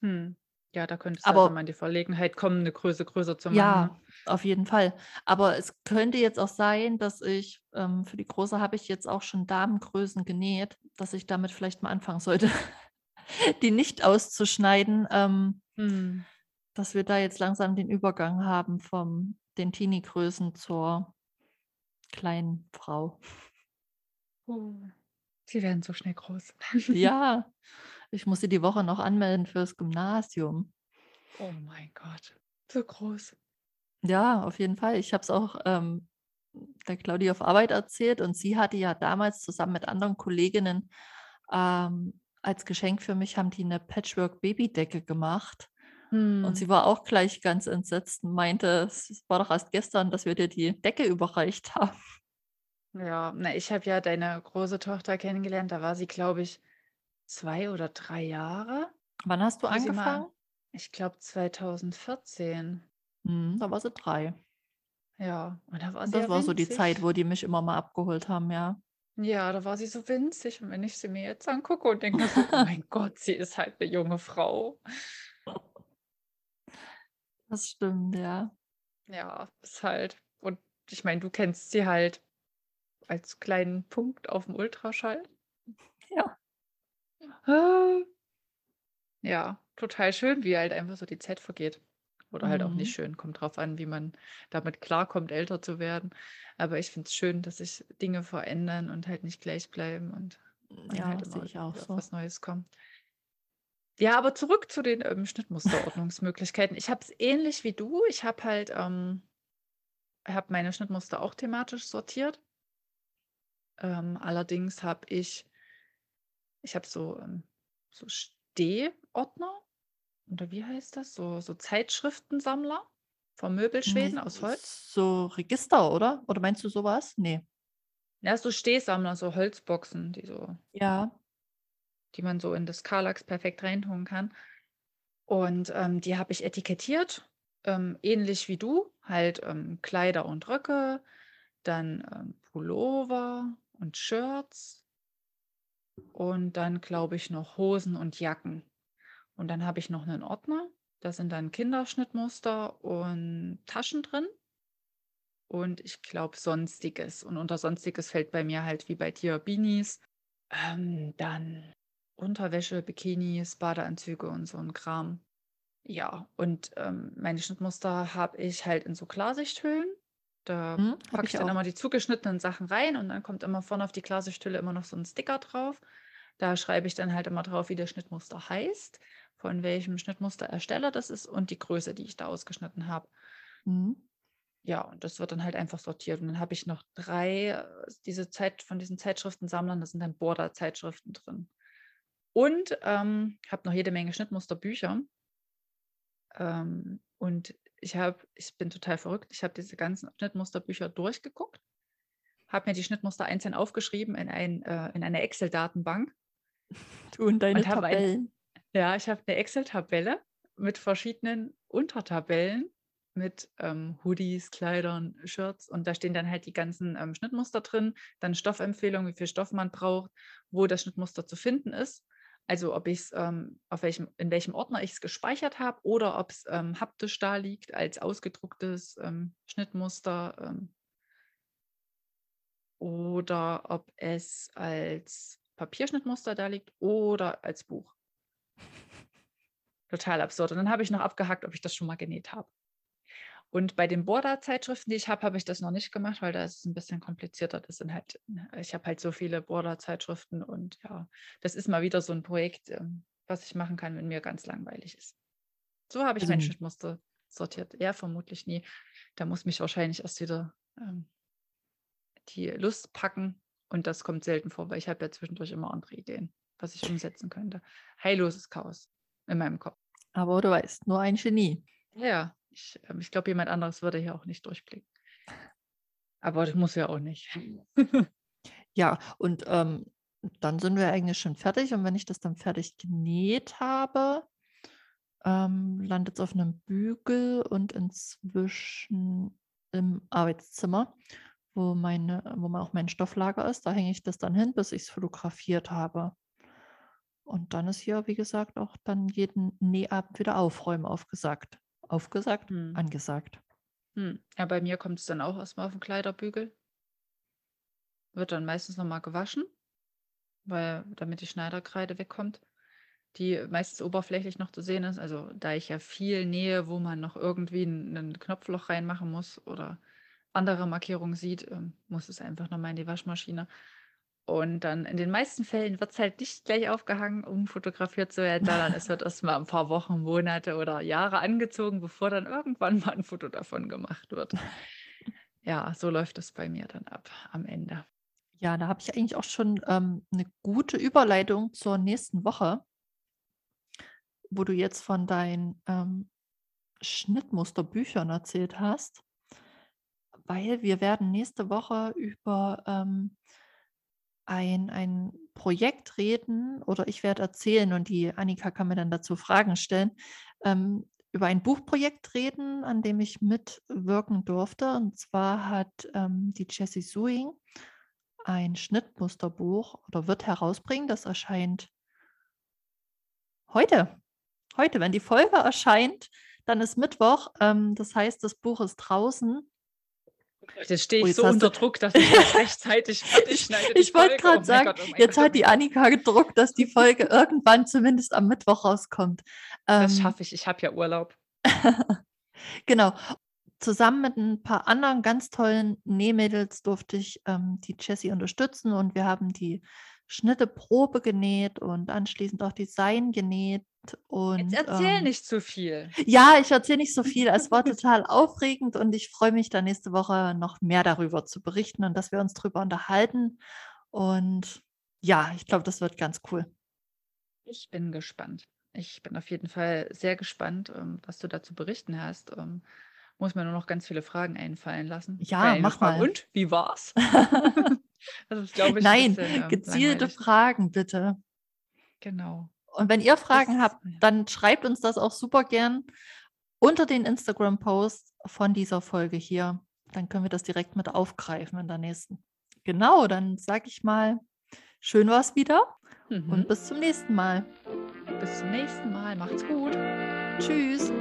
Hm. Ja, da könntest du also Aber mal in die Verlegenheit kommen, eine Größe größer zu machen. ja, Ne? auf jeden Fall. Aber es könnte jetzt auch sein, dass ich ähm, für die Große habe ich jetzt auch schon Damengrößen genäht, dass ich damit vielleicht mal anfangen sollte, die nicht auszuschneiden. Ähm, Hm. dass wir da jetzt langsam den Übergang haben von den Teenie-Größen zur kleinen Frau. Oh. Sie werden so schnell groß. Ja, ich muss sie die Woche noch anmelden fürs Gymnasium. Oh mein Gott. So groß. Ja, auf jeden Fall. Ich habe es auch ähm, der Claudia auf Arbeit erzählt und sie hatte ja damals zusammen mit anderen Kolleginnen ähm, als Geschenk für mich haben die eine Patchwork-Babydecke gemacht. Und Hm. sie war auch gleich ganz entsetzt und meinte, es war doch erst gestern, dass wir dir die Decke überreicht haben. Ja, na, ich habe ja deine große Tochter kennengelernt, da war sie, glaube ich, 2 oder 3 Jahre, Wann hast du mal angefangen? ich glaube 2014. Mhm, da war sie 3. Ja, und da war Und sie das ja war so die Zeit, winzig. wo die mich immer mal abgeholt haben, ja. Ja, da war sie so winzig und wenn ich sie mir jetzt angucke und denke so: „Oh mein Gott, sie ist halt 'ne junge Frau.“ Das stimmt, ja. Ja, ist halt und ich meine, du kennst sie halt als kleinen Punkt auf'm Ultraschall. Ja. Ah. Ja, total schön, wie halt einfach so die Zeit vergeht. Oder halt auch nicht Mhm. schön, kommt drauf an, wie man damit klarkommt, älter zu werden. Aber ich finde es schön, dass sich Dinge verändern und halt nicht gleich bleiben und man Ja, halt immer ich auch so. was Neues kommt. Ja, aber zurück zu den, ähm, Schnittmusterordnungsmöglichkeiten. Ich habe es ähnlich wie du. Ich habe halt, ähm habe meine Schnittmuster auch thematisch sortiert. Ähm, allerdings habe ich ich habe so, ähm so Stehordner oder wie heißt das? So so Zeitschriftensammler von Möbelschweden Ne, aus Holz. so Register, oder? Oder meinst du so was? Ne. Ja, so Stehsammler, so Holzboxen, die so Ja. die man so in das Kallax perfekt reintun kann. Und, ähm, die habe ich etikettiert, ähm, ähnlich wie du, halt, ähm, Kleider und Röcke, dann, ähm, Pullover und Shirts und dann, glaube ich, noch Hosen und Jacken. Und dann habe ich noch 'nen Ordner, da sind dann Kinderschnittmuster und Taschen drin. Und ich glaube Sonstiges. Und unter Sonstiges fällt bei mir halt wie bei dir Beanies, ähm, dann Unterwäsche, Bikinis, Badeanzüge und so 'n Kram. Ja, und, ähm, meine Schnittmuster habe ich halt in so Klarsichthüllen. Da habe packe ich dann auch. immer die zugeschnittenen Sachen rein und dann kommt immer vorne auf die Klarsichthülle immer noch so 'n Sticker drauf. Da schreibe ich dann halt immer drauf, wie das Schnittmuster heißt, von welchem Schnittmusterersteller das ist und die Größe, die ich da ausgeschnitten habe. Mhm. Ja, und das wird dann halt einfach sortiert. Und dann habe ich noch 3, äh, diese Zeit von diesen Zeitschriftensammlern, da sind dann Border-Zeitschriften drin. Und, ähm, habe noch jede Menge Schnittmusterbücher. Ähm, und ich habe ich bin total verrückt. Ich habe diese ganzen Schnittmusterbücher durchgeguckt, habe mir die Schnittmuster einzeln aufgeschrieben in ein äh, in eine Excel-Datenbank. Du und deine und Tabellen. Ja, ich habe 'ne Excel-Tabelle mit verschiedenen Untertabellen mit, ähm, Hoodies, Kleidern, Shirts und da stehen dann halt die ganzen, ähm, Schnittmuster drin, dann Stoffempfehlungen, wie viel Stoff man braucht, wo das Schnittmuster zu finden ist. Also, ob ich's, ähm auf welchem in welchem Ordner ich's gespeichert habe oder ob's, ähm, haptisch da liegt als ausgedrucktes, ähm, Schnittmuster, ähm oder ob es als Papierschnittmuster da liegt oder als Buch. Total absurd. Und dann habe ich noch abgehakt, ob ich das schon mal genäht habe. Und bei den Border-Zeitschriften, die ich habe, habe ich das noch nicht gemacht, weil da ist es 'n bisschen komplizierter. Das sind halt ne, ich habe halt so viele Border-Zeitschriften und ja, das ist mal wieder so 'n Projekt, ähm, was ich machen kann, wenn mir ganz langweilig ist. So habe ich Also meine n Schnittmuster sortiert. Er vermutlich nie. Da muss mich wahrscheinlich erst wieder, ähm, die Lust packen und das kommt selten vor, weil ich habe ja zwischendurch immer andere Ideen, was ich umsetzen könnte. Heilloses Chaos in meinem Kopf. Aber du weißt, nur ein Genie. Ja, ich ähm, ich glaube, jemand anderes würde hier auch nicht durchblicken. Aber das muss ja auch nicht. Ja, und, ähm, dann sind wir eigentlich schon fertig und wenn ich das dann fertig genäht habe, ähm, landet's auf 'nem Bügel und inzwischen im Arbeitszimmer, wo meine wo auch mein Stofflager ist. Da hänge ich das dann hin, bis ich's fotografiert habe. Und dann ist hier, wie gesagt, auch dann jeden Nähabend wieder aufräumen aufgesagt. Aufgesagt? Mhm. Angesagt. Hm, ja, bei mir kommt's dann auch erst mal auf 'n Kleiderbügel. Wird dann meistens noch mal gewaschen, weil damit die Schneiderkreide wegkommt, die meistens oberflächlich noch zu sehen ist. Also, da ich ja viel nähe, wo man noch irgendwie 'n 'nen Knopfloch reinmachen muss oder andere Markierungen sieht, ähm, muss es einfach noch mal in die Waschmaschine. Und dann in den meisten Fällen wird's halt nicht gleich aufgehangen, um fotografiert zu werden, sondern es wird erst mal 'n paar Wochen, Monate oder Jahre angezogen, bevor dann irgendwann mal 'n Foto davon gemacht wird. Ja, so läuft das bei mir dann ab am Ende. Ja, da habe ich eigentlich auch schon, ähm, 'ne gute Überleitung zur nächsten Woche. Wo du jetzt von deinen, ähm, Schnittmusterbüchern erzählt hast. weil wir werden nächste Woche über ähm, ein, ein Projekt reden oder ich werde erzählen und die Annika kann mir dann dazu Fragen stellen, ähm, über ein Buchprojekt reden, an dem ich mitwirken durfte. Und zwar hat ähm, die Jessie Suing ein Schnittmusterbuch oder wird herausbringen. Das erscheint heute. Heute, wenn die Folge erscheint, dann ist Mittwoch. Ähm, das heißt, das Buch ist draußen. Jetzt stehe Oh, ich jetzt so unter Druck, dass ich das rechtzeitig fertig schneide. die ich wollte gerade Oh sagen, Gott, oh jetzt Gott, hat oh die mein Gott. Annika gedruckt, dass die Folge irgendwann zumindest am Mittwoch rauskommt. Das Ähm, schaffe ich. Ich habe ja Urlaub. Genau. Zusammen mit ein paar anderen ganz tollen Nähmädels durfte ich ähm, die Jessie unterstützen und wir haben die Schnitte Probe genäht und anschließend auch Design genäht. Und, Jetzt erzähl ähm, nicht zu viel. Ja, ich erzähle nicht so viel. Es war total aufregend und ich freue mich dann nächste Woche noch mehr darüber zu berichten und dass wir uns darüber unterhalten. Und ja, ich glaube, das wird ganz cool. Ich bin gespannt. Ich bin auf jeden Fall sehr gespannt, ähm, was du dazu berichten hast. Ähm, muss mir nur noch ganz viele Fragen einfallen lassen. Ja, mach mal. Und wie war's? Das ist, glaube ich, ein Nein, bisschen, ähm, gezielte langweilig. Fragen bitte. Genau. Und wenn ihr Fragen habt, dann schreibt uns das auch super gern unter den Instagram-Post von dieser Folge hier. Dann können wir das direkt mit aufgreifen in der nächsten. Genau, dann sage ich mal, schön war es wieder Mhm. und bis zum nächsten Mal. bis zum nächsten Mal. Macht's gut. Tschüss.